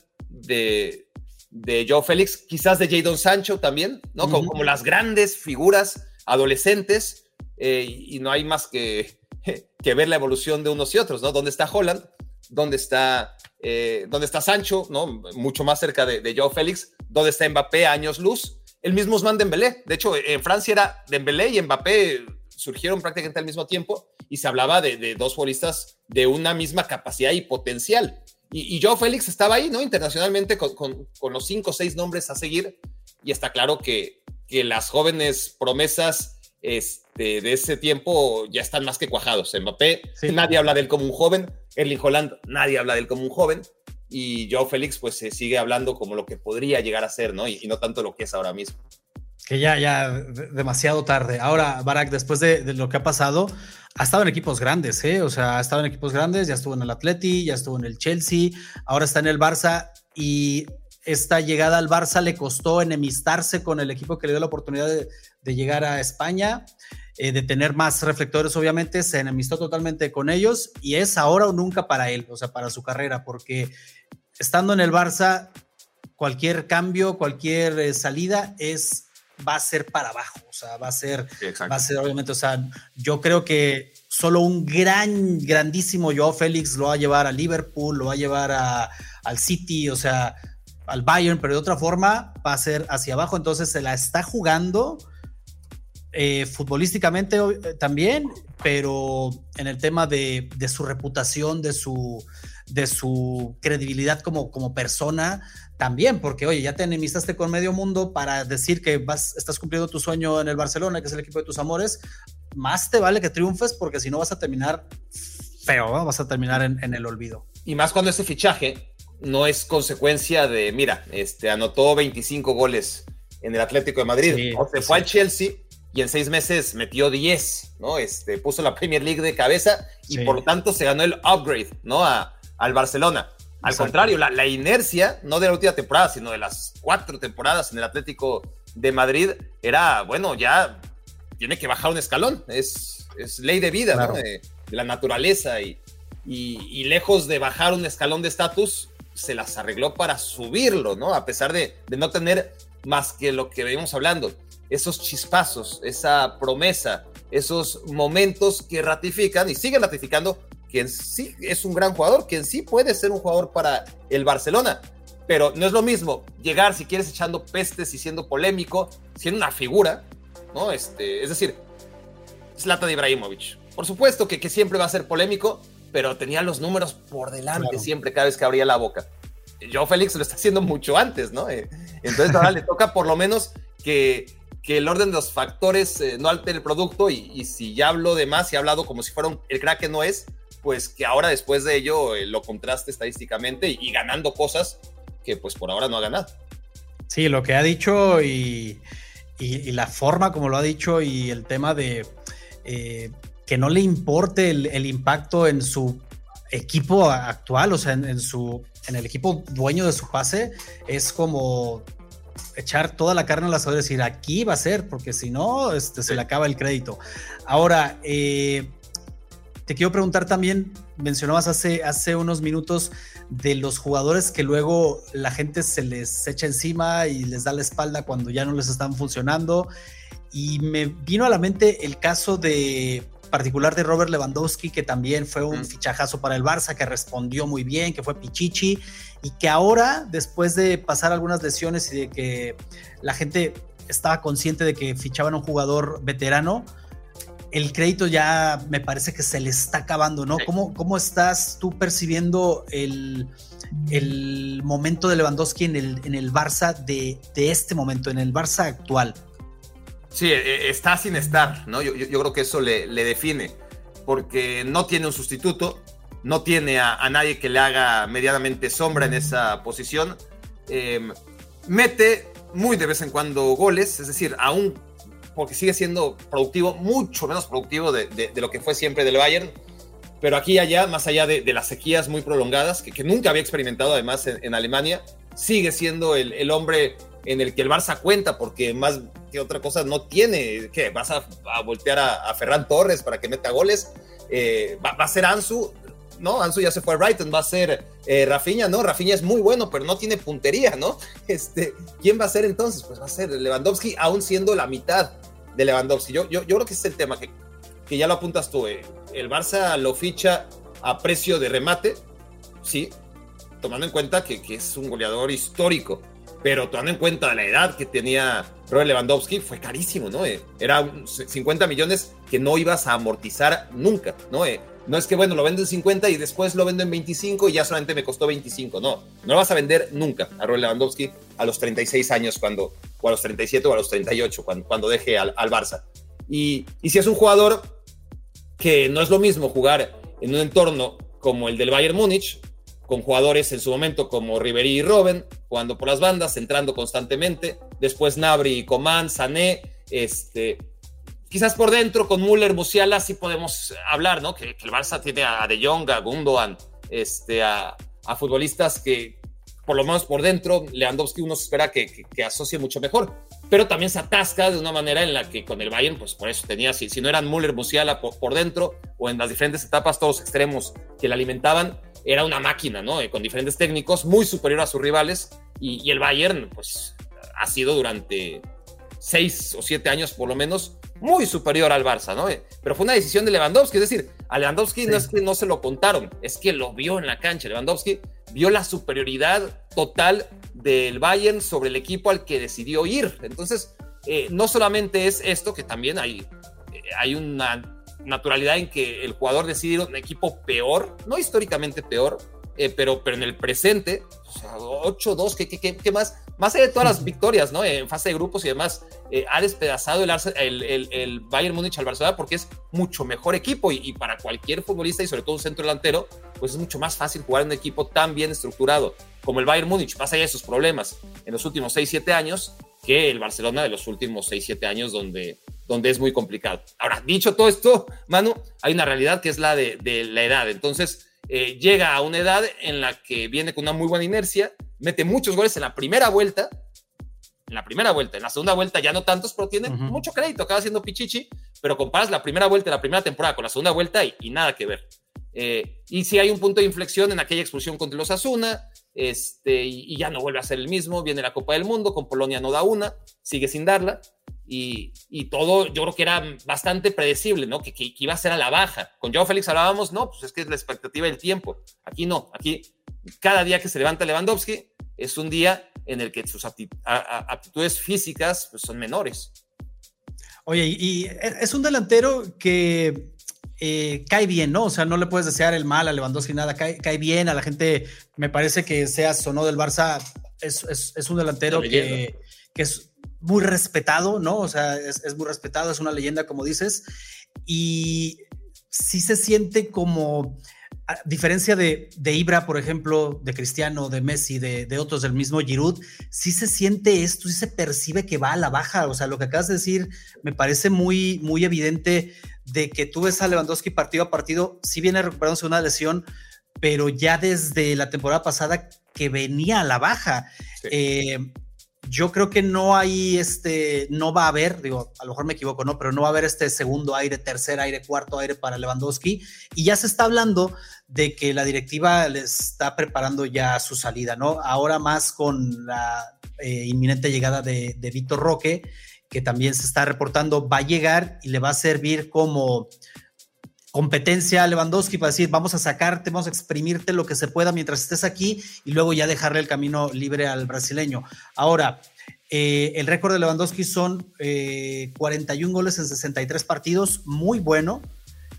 de, de Joe Félix, quizás de Jadon Sancho también, ¿no? como, como, las grandes figuras adolescentes, eh, y no hay más que, que ver la evolución de unos y otros, ¿no? ¿Dónde está Holland? ¿Dónde está, eh, ¿dónde está Sancho? ¿no? Mucho más cerca de, de Joe Félix. ¿Dónde está Mbappé? Años luz. El mismo Usman Dembélé. De hecho, en Francia era Dembélé y Mbappé surgieron prácticamente al mismo tiempo y se hablaba de, de dos futbolistas de una misma capacidad y potencial. Y, y Joe Félix estaba ahí, ¿no? Internacionalmente con, con, con, los cinco o seis nombres a seguir. Y está claro que, que las jóvenes promesas este, de ese tiempo ya están más que cuajados. Mbappé, sí. nadie habla de él como un joven. Erling Holland, nadie habla de él como un joven. Y Joe Félix, pues se sigue hablando como lo que podría llegar a ser, ¿no? Y, y no tanto lo que es ahora mismo. Que ya, ya, demasiado tarde. Ahora, Barak, después de, de, lo que ha pasado, ha estado en equipos grandes, ¿eh? O sea, ha estado en equipos grandes, ya estuvo en el Atleti, ya estuvo en el Chelsea, ahora está en el Barça y esta llegada al Barça le costó enemistarse con el equipo que le dio la oportunidad de, llegar a España, eh, de tener más reflectores, obviamente, se enemistó totalmente con ellos y es ahora o nunca para él, o sea, para su carrera, porque estando en el Barça, cualquier cambio, cualquier eh, salida es va a ser para abajo, o sea, va a ser, sí, va a ser obviamente, o sea, yo creo que solo un gran, grandísimo Joao Félix lo va a llevar a Liverpool, lo va a llevar a, al City, o sea, al Bayern, pero de otra forma va a ser hacia abajo, entonces se la está jugando eh, futbolísticamente eh, también, pero en el tema de, de su reputación, de su, de su credibilidad como, como persona, también, porque oye, ya te enemistaste con medio mundo para decir que vas, estás cumpliendo tu sueño en el Barcelona, que es el equipo de tus amores, más te vale que triunfes porque si no vas a terminar feo, ¿no? vas a terminar en, en, el olvido. Y más cuando ese fichaje no es consecuencia de, mira, este, anotó 25 goles en el Atlético de Madrid, sí, o se fue al Chelsea y en seis meses metió 10, ¿no? Este, puso la Premier League de cabeza y sí. por tanto se ganó el upgrade, ¿no? A, al Barcelona. Al Exacto. contrario, la, la, inercia, no de la última temporada, sino de las cuatro temporadas en el Atlético de Madrid, era, bueno, ya tiene que bajar un escalón. Es, es ley de vida, claro. ¿no? de, de, la naturaleza. Y, y, y, lejos de bajar un escalón de estatus, se las arregló para subirlo, ¿no? A pesar de, de no tener más que lo que venimos hablando, esos chispazos, esa promesa, esos momentos que ratifican y siguen ratificando que en sí es un gran jugador, que en sí puede ser un jugador para el Barcelona, pero no es lo mismo llegar, si quieres, echando pestes y siendo polémico, siendo una figura, ¿no? Este, es decir, Zlatan Ibrahimovic. Por supuesto que, que, siempre va a ser polémico, pero tenía los números por delante claro. siempre, cada vez que abría la boca. Joe Félix lo está haciendo mucho antes, ¿no? Eh, entonces ahora le toca por lo menos que, que el orden de los factores eh, no altere el producto y, si ya hablo de más y he hablado como si fuera el crack que no es, pues que ahora después de ello eh, lo contraste estadísticamente y, ganando cosas que pues por ahora no ha ganado. Sí, lo que ha dicho y, la forma como lo ha dicho y el tema de eh, que no le importe el, el, impacto en su equipo actual, o sea, en, en, su, en el equipo dueño de su pase, es como echar toda la carne al asador y decir aquí va a ser, porque si no, este, se le acaba el crédito. Ahora, eh, te quiero preguntar también, mencionabas hace, hace unos minutos de los jugadores que luego la gente se les echa encima y les da la espalda cuando ya no les están funcionando. Y me vino a la mente el caso de particular de Robert Lewandowski, que también fue un fichajazo para el Barça, que respondió muy bien, que fue Pichichi, y que ahora, después de pasar algunas lesiones y de que la gente estaba consciente de que fichaban un jugador veterano, el crédito ya me parece que se le está acabando, ¿no? ¿Cómo, cómo estás tú percibiendo el, el momento de Lewandowski en el, en el Barça de, de, este momento, en el Barça actual? Sí, e, e, está sin estar, ¿no? Yo, yo, creo que eso le, le, define, porque no tiene un sustituto, no tiene a, nadie que le haga medianamente sombra en esa posición. Em, mete muy de vez en cuando goles, es decir, aún porque sigue siendo productivo, mucho menos productivo de, de, lo que fue siempre del Bayern. Pero aquí y allá, más allá de, las sequías muy prolongadas, que, que, nunca había experimentado además en, Alemania, sigue siendo el, el, hombre en el que el Barça cuenta, porque más que otra cosa no tiene, que vas a, a voltear a, a, Ferran Torres para que meta goles, eh, va, va, a ser Ansu, ¿no? Ansu ya se fue a Brighton, va a ser eh, Rafinha, ¿no? Rafinha es muy bueno, pero no tiene puntería, ¿no? Este, ¿Quién va a ser entonces? Pues va a ser Lewandowski, aún siendo la mitad de Lewandowski. Yo, yo, yo creo que es el tema que, que ya lo apuntas tú. Eh. El Barça lo ficha a precio de remate, sí, tomando en cuenta que, que, es un goleador histórico, pero tomando en cuenta la edad que tenía Robert Lewandowski, fue carísimo, ¿no? Eh, era 50 millones que no ibas a amortizar nunca, ¿no? Eh, no es que, bueno, lo vendo en 50 y después lo vendo en 25 y ya solamente me costó 25. No, no lo vas a vender nunca a Robert Lewandowski a los 36 años cuando, o a los 37 o a los 38 cuando, cuando deje al, Barça. Y, y, si es un jugador que no es lo mismo jugar en un entorno como el del Bayern Múnich, con jugadores en su momento como Ribery y Robben, jugando por las bandas, entrando constantemente, después Nabri y Coman, Sané, este, quizás por dentro con Müller, Musiala sí podemos hablar, ¿no? Que, el Barça tiene a De Jong, a Gundogan, este, a, futbolistas que por lo menos por dentro Lewandowski uno se espera que, que, asocie mucho mejor, pero también se atasca de una manera en la que con el Bayern, pues por eso tenía, si, si no eran Müller, Musiala por, por dentro o en las diferentes etapas todos extremos que le alimentaban, era una máquina, ¿no? Con diferentes técnicos, muy superior a sus rivales y, y el Bayern, pues ha sido durante seis o siete años por lo menos muy superior al Barça, ¿no? Pero fue una decisión de Lewandowski, es decir, a Lewandowski no es que no se lo contaron, es que lo vio en la cancha. Lewandowski vio la superioridad total del Bayern sobre el equipo al que decidió ir. Entonces, eh, no solamente es esto, que también hay, eh, hay una naturalidad en que el jugador decide ir a un equipo peor, no históricamente peor, eh, pero, pero en el presente, o sea, 8-2, ¿qué, qué, qué, más? Más allá de todas las victorias, ¿no? En fase de grupos y demás, eh, ha despedazado el, el, el, Bayern Múnich al Barcelona porque es mucho mejor equipo y, y, para cualquier futbolista y sobre todo un centro delantero, pues es mucho más fácil jugar en un equipo tan bien estructurado como el Bayern Múnich, más allá de sus problemas en los últimos 6-7 años, que el Barcelona de los últimos 6-7 años donde, donde es muy complicado. Ahora, dicho todo esto, Manu, hay una realidad que es la de, de la edad. Entonces, eh, llega a una edad en la que viene con una muy buena inercia, mete muchos goles en la primera vuelta, en la primera vuelta, en la segunda vuelta ya no tantos, pero tiene mucho crédito, acaba siendo pichichi, pero comparas la primera vuelta de la primera temporada con la segunda vuelta y, nada que ver. Eh, y si hay un punto de inflexión en aquella expulsión contra los Asuna, este, y, ya no vuelve a ser el mismo, viene la Copa del Mundo, con Polonia no da una, sigue sin darla, y, todo yo creo que era bastante predecible, ¿no? Que, que, iba a ser a la baja. Con Joao Félix hablábamos, no, pues es que es la expectativa del tiempo. Aquí no, aquí cada día que se levanta Lewandowski es un día en el que sus aptitudes físicas pues, son menores. Oye, y es un delantero que eh, cae bien, ¿no? O sea, no le puedes desear el mal a Lewandowski, nada, cae, cae bien, a la gente me parece que seas o no del Barça, es, es, es un delantero que, que es muy respetado, ¿no? O sea, es, muy respetado, es una leyenda, como dices, y sí se siente como, a diferencia de, de Ibra, por ejemplo, de Cristiano, de Messi, de, de, otros del mismo Giroud, sí se siente esto, sí se percibe que va a la baja, o sea, lo que acabas de decir me parece muy, muy evidente de que tú ves a Lewandowski partido a partido, sí viene recuperándose una lesión, pero ya desde la temporada pasada que venía a la baja. Eh, yo creo que no hay este, no va a haber, digo, a lo mejor me equivoco, ¿no? Pero no va a haber este segundo aire, tercer aire, cuarto aire para Lewandowski. Y ya se está hablando de que la directiva le está preparando ya su salida, ¿no? Ahora más con la eh, inminente llegada de, de Víctor Roque, que también se está reportando, va a llegar y le va a servir como competencia a Lewandowski para decir, vamos a sacarte, vamos a exprimirte lo que se pueda mientras estés aquí y luego ya dejarle el camino libre al brasileño. Ahora, eh, el récord de Lewandowski son 41 goles en 63 partidos, muy bueno.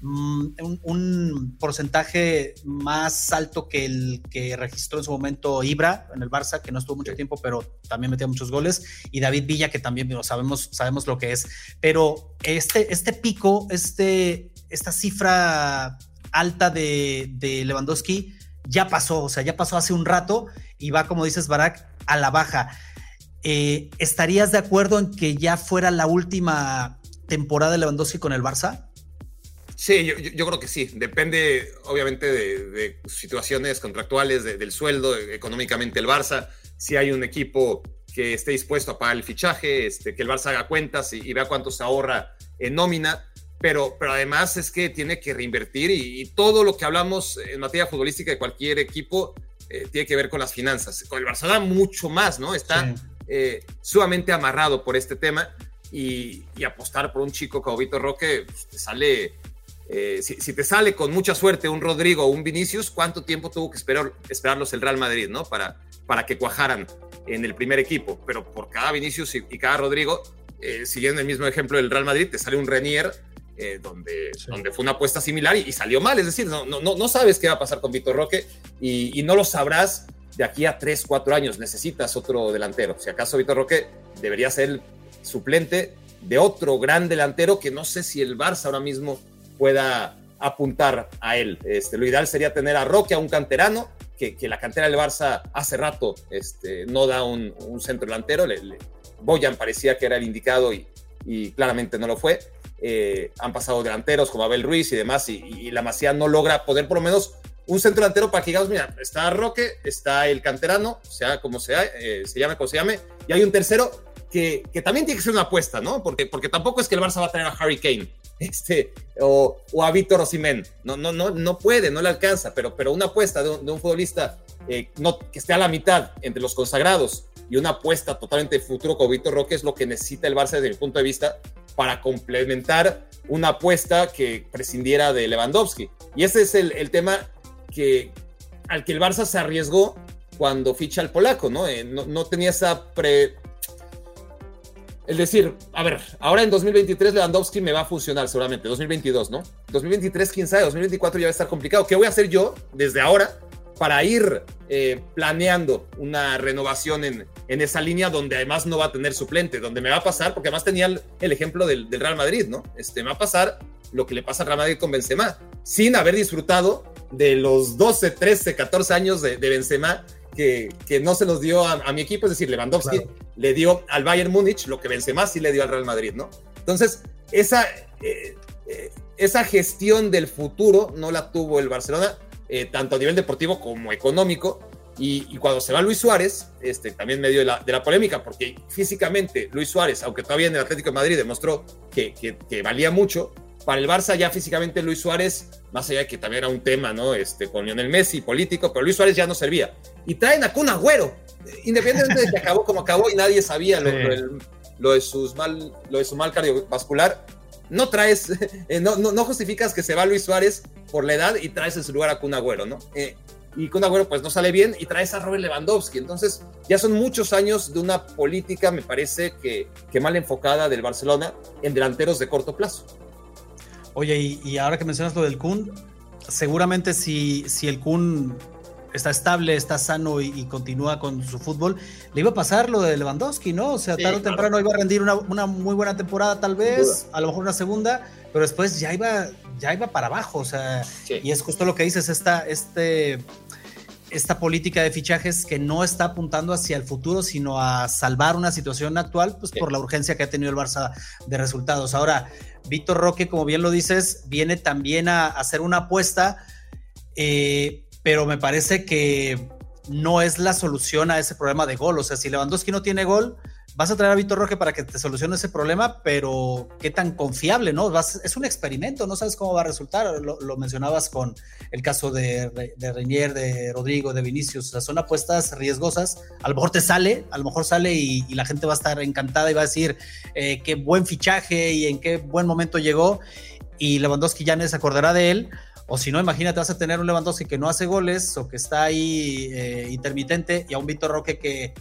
Mm, un, porcentaje más alto que el que registró en su momento Ibra en el Barça, que no estuvo mucho tiempo, pero también metía muchos goles, y David Villa, que también sabemos, sabemos lo que es. Pero este, este pico, este, esta cifra alta de, Lewandowski ya pasó, o sea, ya pasó hace un rato y va, como dices, Barak, a la baja. Eh, ¿Estarías de acuerdo en que ya fuera la última temporada de Lewandowski con el Barça? Sí, yo, creo que sí. Depende, obviamente, de, situaciones contractuales, del sueldo, económicamente el Barça. Si hay un equipo que esté dispuesto a pagar el fichaje, este, que el Barça haga cuentas y, vea cuánto se ahorra en nómina. Pero, pero además es que tiene que reinvertir y, todo lo que hablamos en materia futbolística de cualquier equipo eh, tiene que ver con las finanzas. Con el da mucho más, ¿no? Está eh, sumamente amarrado por este tema y, apostar por un chico como Vito Roque pues, te sale eh, si, te sale con mucha suerte un Rodrigo o un Vinicius, ¿cuánto tiempo tuvo que esperar, esperarlos el Real Madrid, ¿no? Para, para que cuajaran en el primer equipo. Pero por cada Vinicius y, cada Rodrigo, eh, siguiendo el mismo ejemplo del Real Madrid, te sale un Renier, eh, donde, donde fue una apuesta similar y, salió mal. Es decir, no, no, no sabes qué va a pasar con Vitor Roque y, no lo sabrás de aquí a 3, 4 años. Necesitas otro delantero. Si acaso Vitor Roque debería ser suplente de otro gran delantero que no sé si el Barça ahora mismo pueda apuntar a él. Este, lo ideal sería tener a Roque, a un canterano, que, la cantera del Barça hace rato este, no da un, centro delantero. Le, Boyan parecía que era el indicado y, claramente no lo fue. Eh, han pasado delanteros como Abel Ruiz y demás, y, la Masía no logra poder por lo menos un centro delantero para que mira, está Roque, está el canterano, sea como sea, eh, se llame como se llame, y hay un tercero que, también tiene que ser una apuesta, ¿no? Porque, porque tampoco es que el Barça va a tener a Harry Kane este, o, a Víctor Osimén. No, no, no, no puede, no le alcanza, pero, pero una apuesta de un, futbolista eh, no, que esté a la mitad entre los consagrados y una apuesta totalmente futuro con Víctor Roque es lo que necesita el Barça desde mi punto de vista para complementar una apuesta que prescindiera de Lewandowski. Y ese es el, tema que, al que el Barça se arriesgó cuando ficha al polaco, ¿no? Eh, no, no, tenía esa pre, es decir, a ver, ahora en 2023 Lewandowski me va a funcionar seguramente, 2022, ¿no? 2023, quién sabe, 2024 ya va a estar complicado. ¿Qué voy a hacer yo desde ahora para ir eh, planeando una renovación en, en, esa línea donde además no va a tener suplente, donde me va a pasar, porque además tenía el, ejemplo del, Real Madrid, ¿no? Este, me va a pasar lo que le pasa al Real Madrid con Benzema, sin haber disfrutado de los 12, 13, 14 años de, de Benzema que, no se los dio a, mi equipo, es decir, Lewandowski le dio al Bayern Múnich lo que Benzema sí le dio al Real Madrid, ¿no? Entonces, esa, eh, eh, esa gestión del futuro no la tuvo el Barcelona, eh, tanto a nivel deportivo como económico, y, cuando se va Luis Suárez, este, también medio de la, de la polémica, porque físicamente Luis Suárez, aunque todavía en el Atlético de Madrid demostró que, que valía mucho, para el Barça ya físicamente Luis Suárez, más allá de que también era un tema, ¿no? Este, con Lionel Messi, político, pero Luis Suárez ya no servía. Y traen a Kun Agüero, independientemente de que acabó como acabó y nadie sabía lo, de, sus mal, lo de su mal cardiovascular. No traes, eh, no, no, justificas que se va Luis Suárez por la edad y traes en su lugar a Kun Agüero, ¿no? Eh, y Kun Agüero pues no sale bien y traes a Robert Lewandowski. Entonces ya son muchos años de una política, me parece que, que mal enfocada del Barcelona en delanteros de corto plazo. Oye, y, ahora que mencionas lo del Kun, seguramente si, si el Kun está estable, está sano y, continúa con su fútbol, le iba a pasar lo de Lewandowski, ¿no? O sea, tarde o temprano iba a rendir una, muy buena temporada, tal vez, a lo mejor una segunda, pero después ya iba, ya iba para abajo, o sea, y es justo lo que dices, esta, este, esta política de fichajes que no está apuntando hacia el futuro, sino a salvar una situación actual, pues por la urgencia que ha tenido el Barça de resultados. Ahora, Víctor Roque, como bien lo dices, viene también a, hacer una apuesta, eh, pero me parece que no es la solución a ese problema de gol. O sea, si Lewandowski no tiene gol, vas a traer a Víctor Roque para que te solucione ese problema, pero qué tan confiable, ¿no? es un experimento, no sabes cómo va a resultar. Lo, mencionabas con el caso de, de Reinier, de Rodrigo, de Vinicius. O sea, son apuestas riesgosas. A lo mejor te sale, a lo mejor sale y, la gente va a estar encantada y va a decir eh, qué buen fichaje y en qué buen momento llegó. y Lewandowski ya no se acordará de él. O si no, imagínate, vas a tener un Lewandowski que no hace goles o que está ahí eh, intermitente y a un Víctor Roque que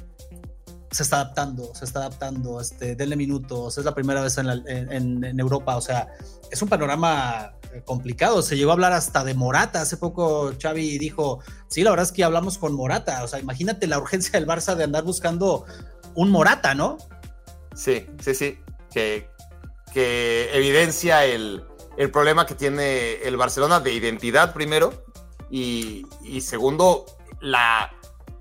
se está adaptando, se está adaptando, este, denle minutos, es la primera vez en, Europa, o sea, es un panorama eh, complicado, se llegó a hablar hasta de Morata, hace poco Xavi dijo, sí, la verdad es que hablamos con Morata, o sea, imagínate la urgencia del Barça de andar buscando un Morata, ¿no? Sí, sí, sí, que, que evidencia el, el problema que tiene el Barcelona de identidad primero y, segundo, la,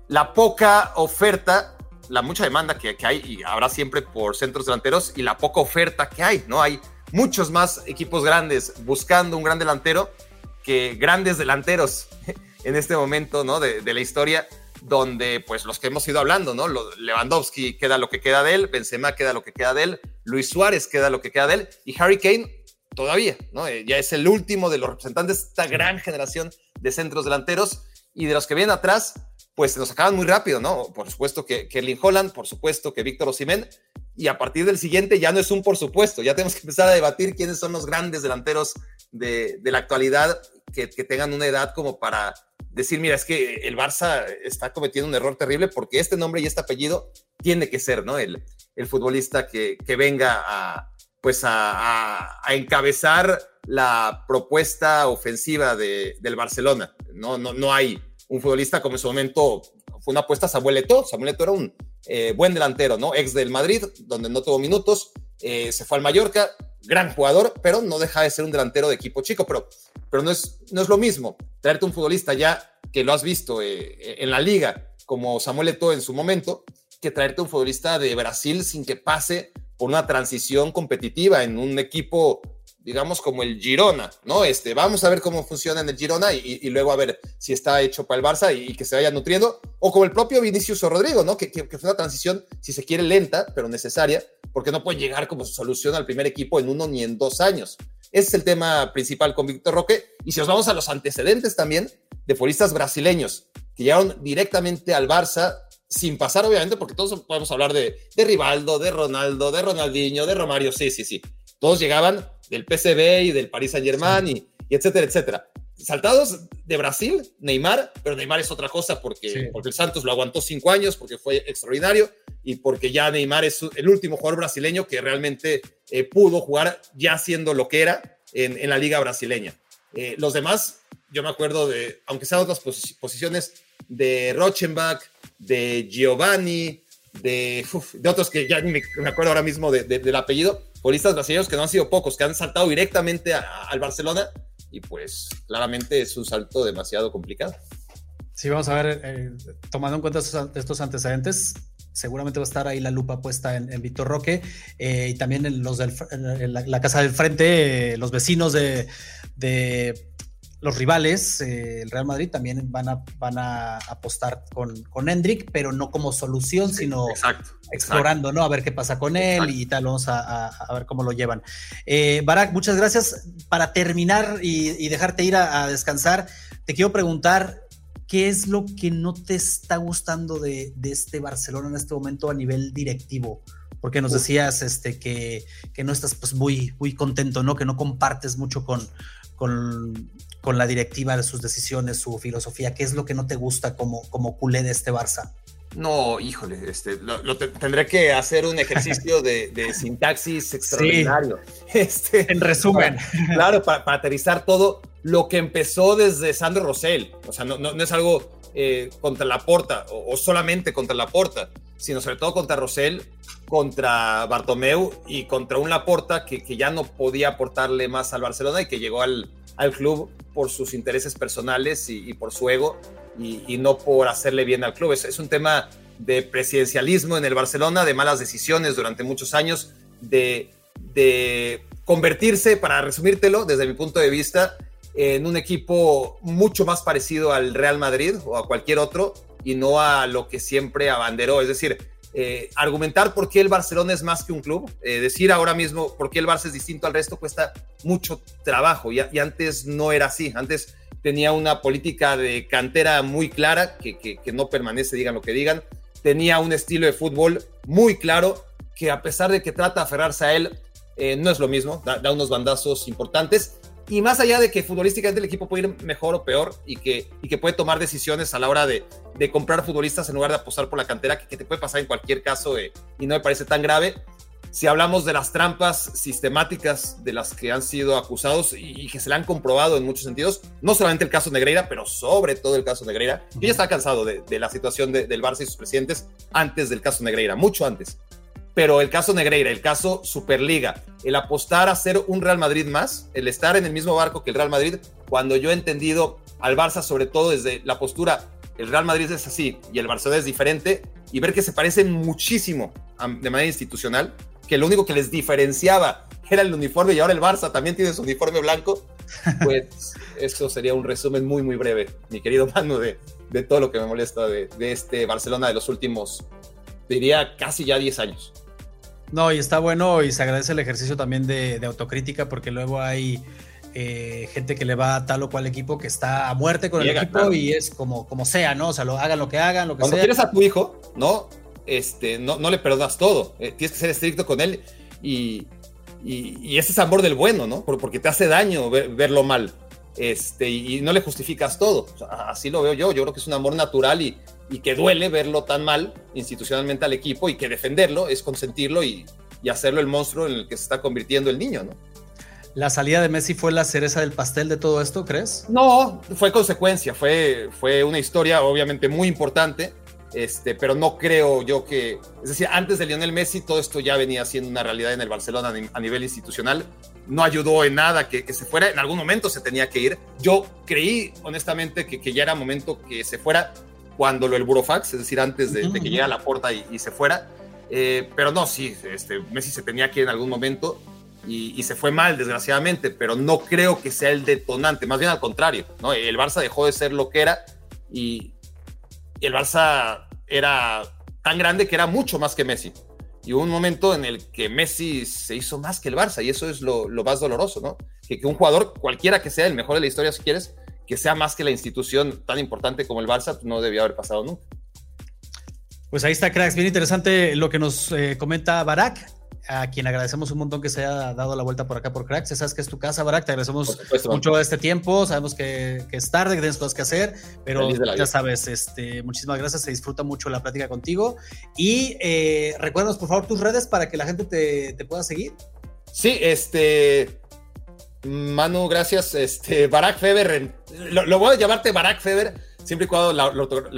la poca oferta la mucha demanda que, hay y habrá siempre por centros delanteros y la poca oferta que hay, ¿no? Hay muchos más equipos grandes buscando un gran delantero que grandes delanteros en este momento, ¿no? De, la historia, donde pues los que hemos ido hablando, ¿no? Lewandowski queda lo que queda de él, Benzema queda lo que queda de él, Luis Suárez queda lo que queda de él y Harry Kane todavía, ¿no? Eh, ya es el último de los representantes de esta gran generación de centros delanteros y de los que vienen atrás, pues se nos acaban muy rápido, ¿no? Por supuesto que, que Holland, por supuesto que Víctor Osimén, y a partir del siguiente ya no es un por supuesto, ya tenemos que empezar a debatir quiénes son los grandes delanteros de, la actualidad que, tengan una edad como para decir, mira, es que el Barça está cometiendo un error terrible porque este nombre y este apellido tiene que ser, ¿no? El, el futbolista que, venga a, pues a, encabezar la propuesta ofensiva de, del Barcelona. No, no, no hay un futbolista como en su momento fue una apuesta Samuel Eto'o. Samuel Eto'o era un eh, buen delantero, ¿no? Ex del Madrid, donde no tuvo minutos, eh, se fue al Mallorca, gran jugador, pero no deja de ser un delantero de equipo chico, pero, pero no, es, no es lo mismo traerte un futbolista ya que lo has visto eh, en la liga, como Samuel Eto'o en su momento, que traerte un futbolista de Brasil sin que pase por una transición competitiva en un equipo digamos, como el Girona, ¿no? Este, vamos a ver cómo funciona en el Girona y, luego a ver si está hecho para el Barça y, que se vaya nutriendo, o como el propio Vinicius o Rodrigo, ¿no? Que, fue una transición, si se quiere, lenta, pero necesaria, porque no puede llegar como solución al primer equipo en uno ni en dos años. Ese es el tema principal con Víctor Roque. Y si nos vamos a los antecedentes también de futbolistas brasileños que llegaron directamente al Barça sin pasar, obviamente, porque todos podemos hablar de, de Rivaldo, de Ronaldo, de Ronaldinho, de Romario, sí, sí, sí. Todos llegaban del PCB y del Paris Saint Germain y, etcétera, etcétera. Saltados de Brasil, Neymar, pero Neymar es otra cosa porque, porque el Santos lo aguantó cinco años, porque fue extraordinario y porque ya Neymar es el último jugador brasileño que realmente eh, pudo jugar ya siendo lo que era en, la liga brasileña. Eh, los demás, yo me acuerdo de, aunque sean otras posiciones, de Rochenbach, de Giovanni, de, de otros que ya me, me acuerdo ahora mismo del apellido, futbolistas brasileños que no han sido pocos, que han saltado directamente al Barcelona y pues claramente es un salto demasiado complicado. Sí, vamos a ver, eh, tomando en cuenta estos, antecedentes, seguramente va a estar ahí la lupa puesta en, Víctor Roque eh, y también en los de la, casa del frente, eh, los vecinos de, los rivales, eh, el Real Madrid también van a, van a apostar con, con Hendrik, pero no como solución, sino explorando, ¿no? A ver qué pasa con él y tal, vamos a, ver cómo lo llevan. Eh, Barak, muchas gracias. Para terminar y, dejarte ir a, descansar, te quiero preguntar, ¿qué es lo que no te está gustando de, este Barcelona en este momento a nivel directivo? Porque nos decías este, que, que no estás pues, muy, muy contento, ¿no? Que no compartes mucho con, con, con la directiva de sus decisiones, su filosofía? ¿Qué es lo que no te gusta como, como culé de este Barça? No, híjole, este, lo, tendré que hacer un ejercicio de, sintaxis extraordinario. Este, en resumen. claro, para, aterrizar todo lo que empezó desde Sandro Rosell. O sea, no, no, es algo eh, contra la porta o, solamente contra la porta, sino sobre todo contra Rosell, contra Bartomeu y contra un Laporta que, que ya no podía aportarle más al Barcelona y que llegó al, al club por sus intereses personales y, por su ego y, no por hacerle bien al club. Es, es, un tema de presidencialismo en el Barcelona, de malas decisiones durante muchos años, de, de convertirse, para resumírtelo desde mi punto de vista, en un equipo mucho más parecido al Real Madrid o a cualquier otro y no a lo que siempre abanderó. Es decir, eh, argumentar por qué el Barcelona es más que un club, eh, decir ahora mismo por qué el Barça es distinto al resto cuesta mucho trabajo y, antes no era así, antes tenía una política de cantera muy clara que, que, no permanece, digan lo que digan, tenía un estilo de fútbol muy claro que a pesar de que trata de aferrarse a él, eh, no es lo mismo, da, unos bandazos importantes. Y más allá de que futbolísticamente el equipo puede ir mejor o peor y que, y que puede tomar decisiones a la hora de, de comprar futbolistas en lugar de apostar por la cantera, que, te puede pasar en cualquier caso eh, y no me parece tan grave. Si hablamos de las trampas sistemáticas de las que han sido acusados y, que se le han comprobado en muchos sentidos, no solamente el caso Negreira, pero sobre todo el caso Negreira, que ya está cansado de, la situación del Barça y sus presidentes antes del caso Negreira, mucho antes pero el caso Negreira, el caso Superliga, el apostar a ser un Real Madrid más, el estar en el mismo barco que el Real Madrid, cuando yo he entendido al Barça, sobre todo desde la postura, el Real Madrid es así y el Barcelona es diferente, y ver que se parecen muchísimo de manera institucional, que lo único que les diferenciaba era el uniforme y ahora el Barça también tiene su uniforme blanco, pues eso sería un resumen muy, muy breve, mi querido Manu, de, de todo lo que me molesta de, de este Barcelona de los últimos, diría, casi ya 10 años. No, y está bueno y se agradece el ejercicio también de, autocrítica porque luego hay eh, gente que le va a tal o cual equipo que está a muerte con el equipo y es como, como sea, ¿no? O sea, lo, hagan lo que hagan, lo que Cuando sea. quieres a tu hijo, ¿no? Este, no, no le perdonas todo. Eh, tienes que ser estricto con él y, y, ese es amor del bueno, ¿no? Porque te hace daño verlo mal. Este, y, no le justificas todo. así lo veo yo. Yo creo que es un amor natural y, y que duele verlo tan mal institucionalmente al equipo y que defenderlo es consentirlo y, hacerlo el monstruo en el que se está convirtiendo el niño, ¿no? ¿La salida de Messi fue la cereza del pastel de todo esto, crees? No, fue consecuencia, fue, fue una historia obviamente muy importante, este, pero no creo yo que, es decir, antes de Lionel Messi todo esto ya venía siendo una realidad en el Barcelona a nivel institucional, no ayudó en nada que, se fuera, en algún momento se tenía que ir, yo creí honestamente que, que ya era momento que se fuera, cuando lo el Burofax, es decir, antes de, que llegara la puerta y, se fuera. Eh, pero no, sí, este, Messi se tenía que ir en algún momento y, se fue mal, desgraciadamente, pero no creo que sea el detonante, más bien al contrario, ¿no? El Barça dejó de ser lo que era y, el Barça era tan grande que era mucho más que Messi. Y hubo un momento en el que Messi se hizo más que el Barça y eso es lo, más doloroso, ¿no? Que, que un jugador, cualquiera que sea el mejor de la historia, si quieres, que sea más que la institución tan importante como el Barça, no debía haber pasado nunca. Pues ahí está, cracks. Bien interesante lo que nos eh, comenta Barak, a quien agradecemos un montón que se haya dado la vuelta por acá por cracks. Sabes que es tu casa, Barak. Te agradecemos mucho este tiempo. Sabemos que, es tarde, que tienes cosas que hacer, pero ya sabes, este, muchísimas gracias. Se disfruta mucho la plática contigo. Y eh, recuérdanos, por favor, tus redes para que la gente te, te pueda seguir. Sí, este. Manu, gracias. Este, Barack Feber, lo, voy a llamarte Barack Feber, siempre y cuando la,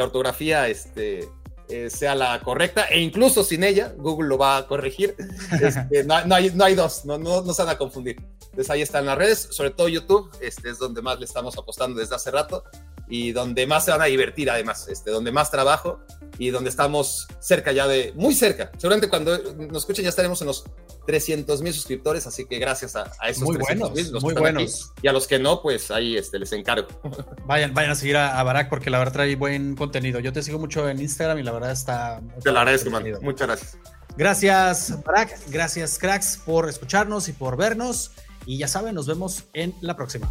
ortografía este, eh, sea la correcta, e incluso sin ella, Google lo va a corregir. Este, no, hay, no, hay, dos, no, no, no, se van a confundir. Entonces ahí están las redes, sobre todo YouTube, este es donde más le estamos apostando desde hace rato y donde más se van a divertir además, este, donde más trabajo y donde estamos cerca ya de, muy cerca. Seguramente cuando nos escuchen ya estaremos en los 300 mil suscriptores, así que gracias a, esos muy buenos, muy buenos. y a los que no, pues ahí este, les encargo. Vayan, vayan a seguir a, Barack porque la verdad trae buen contenido. Yo te sigo mucho en Instagram y la verdad está... Te lo agradezco, man. Muchas gracias. Gracias, Barack. Gracias, cracks, por escucharnos y por vernos. Y ya saben, nos vemos en la próxima.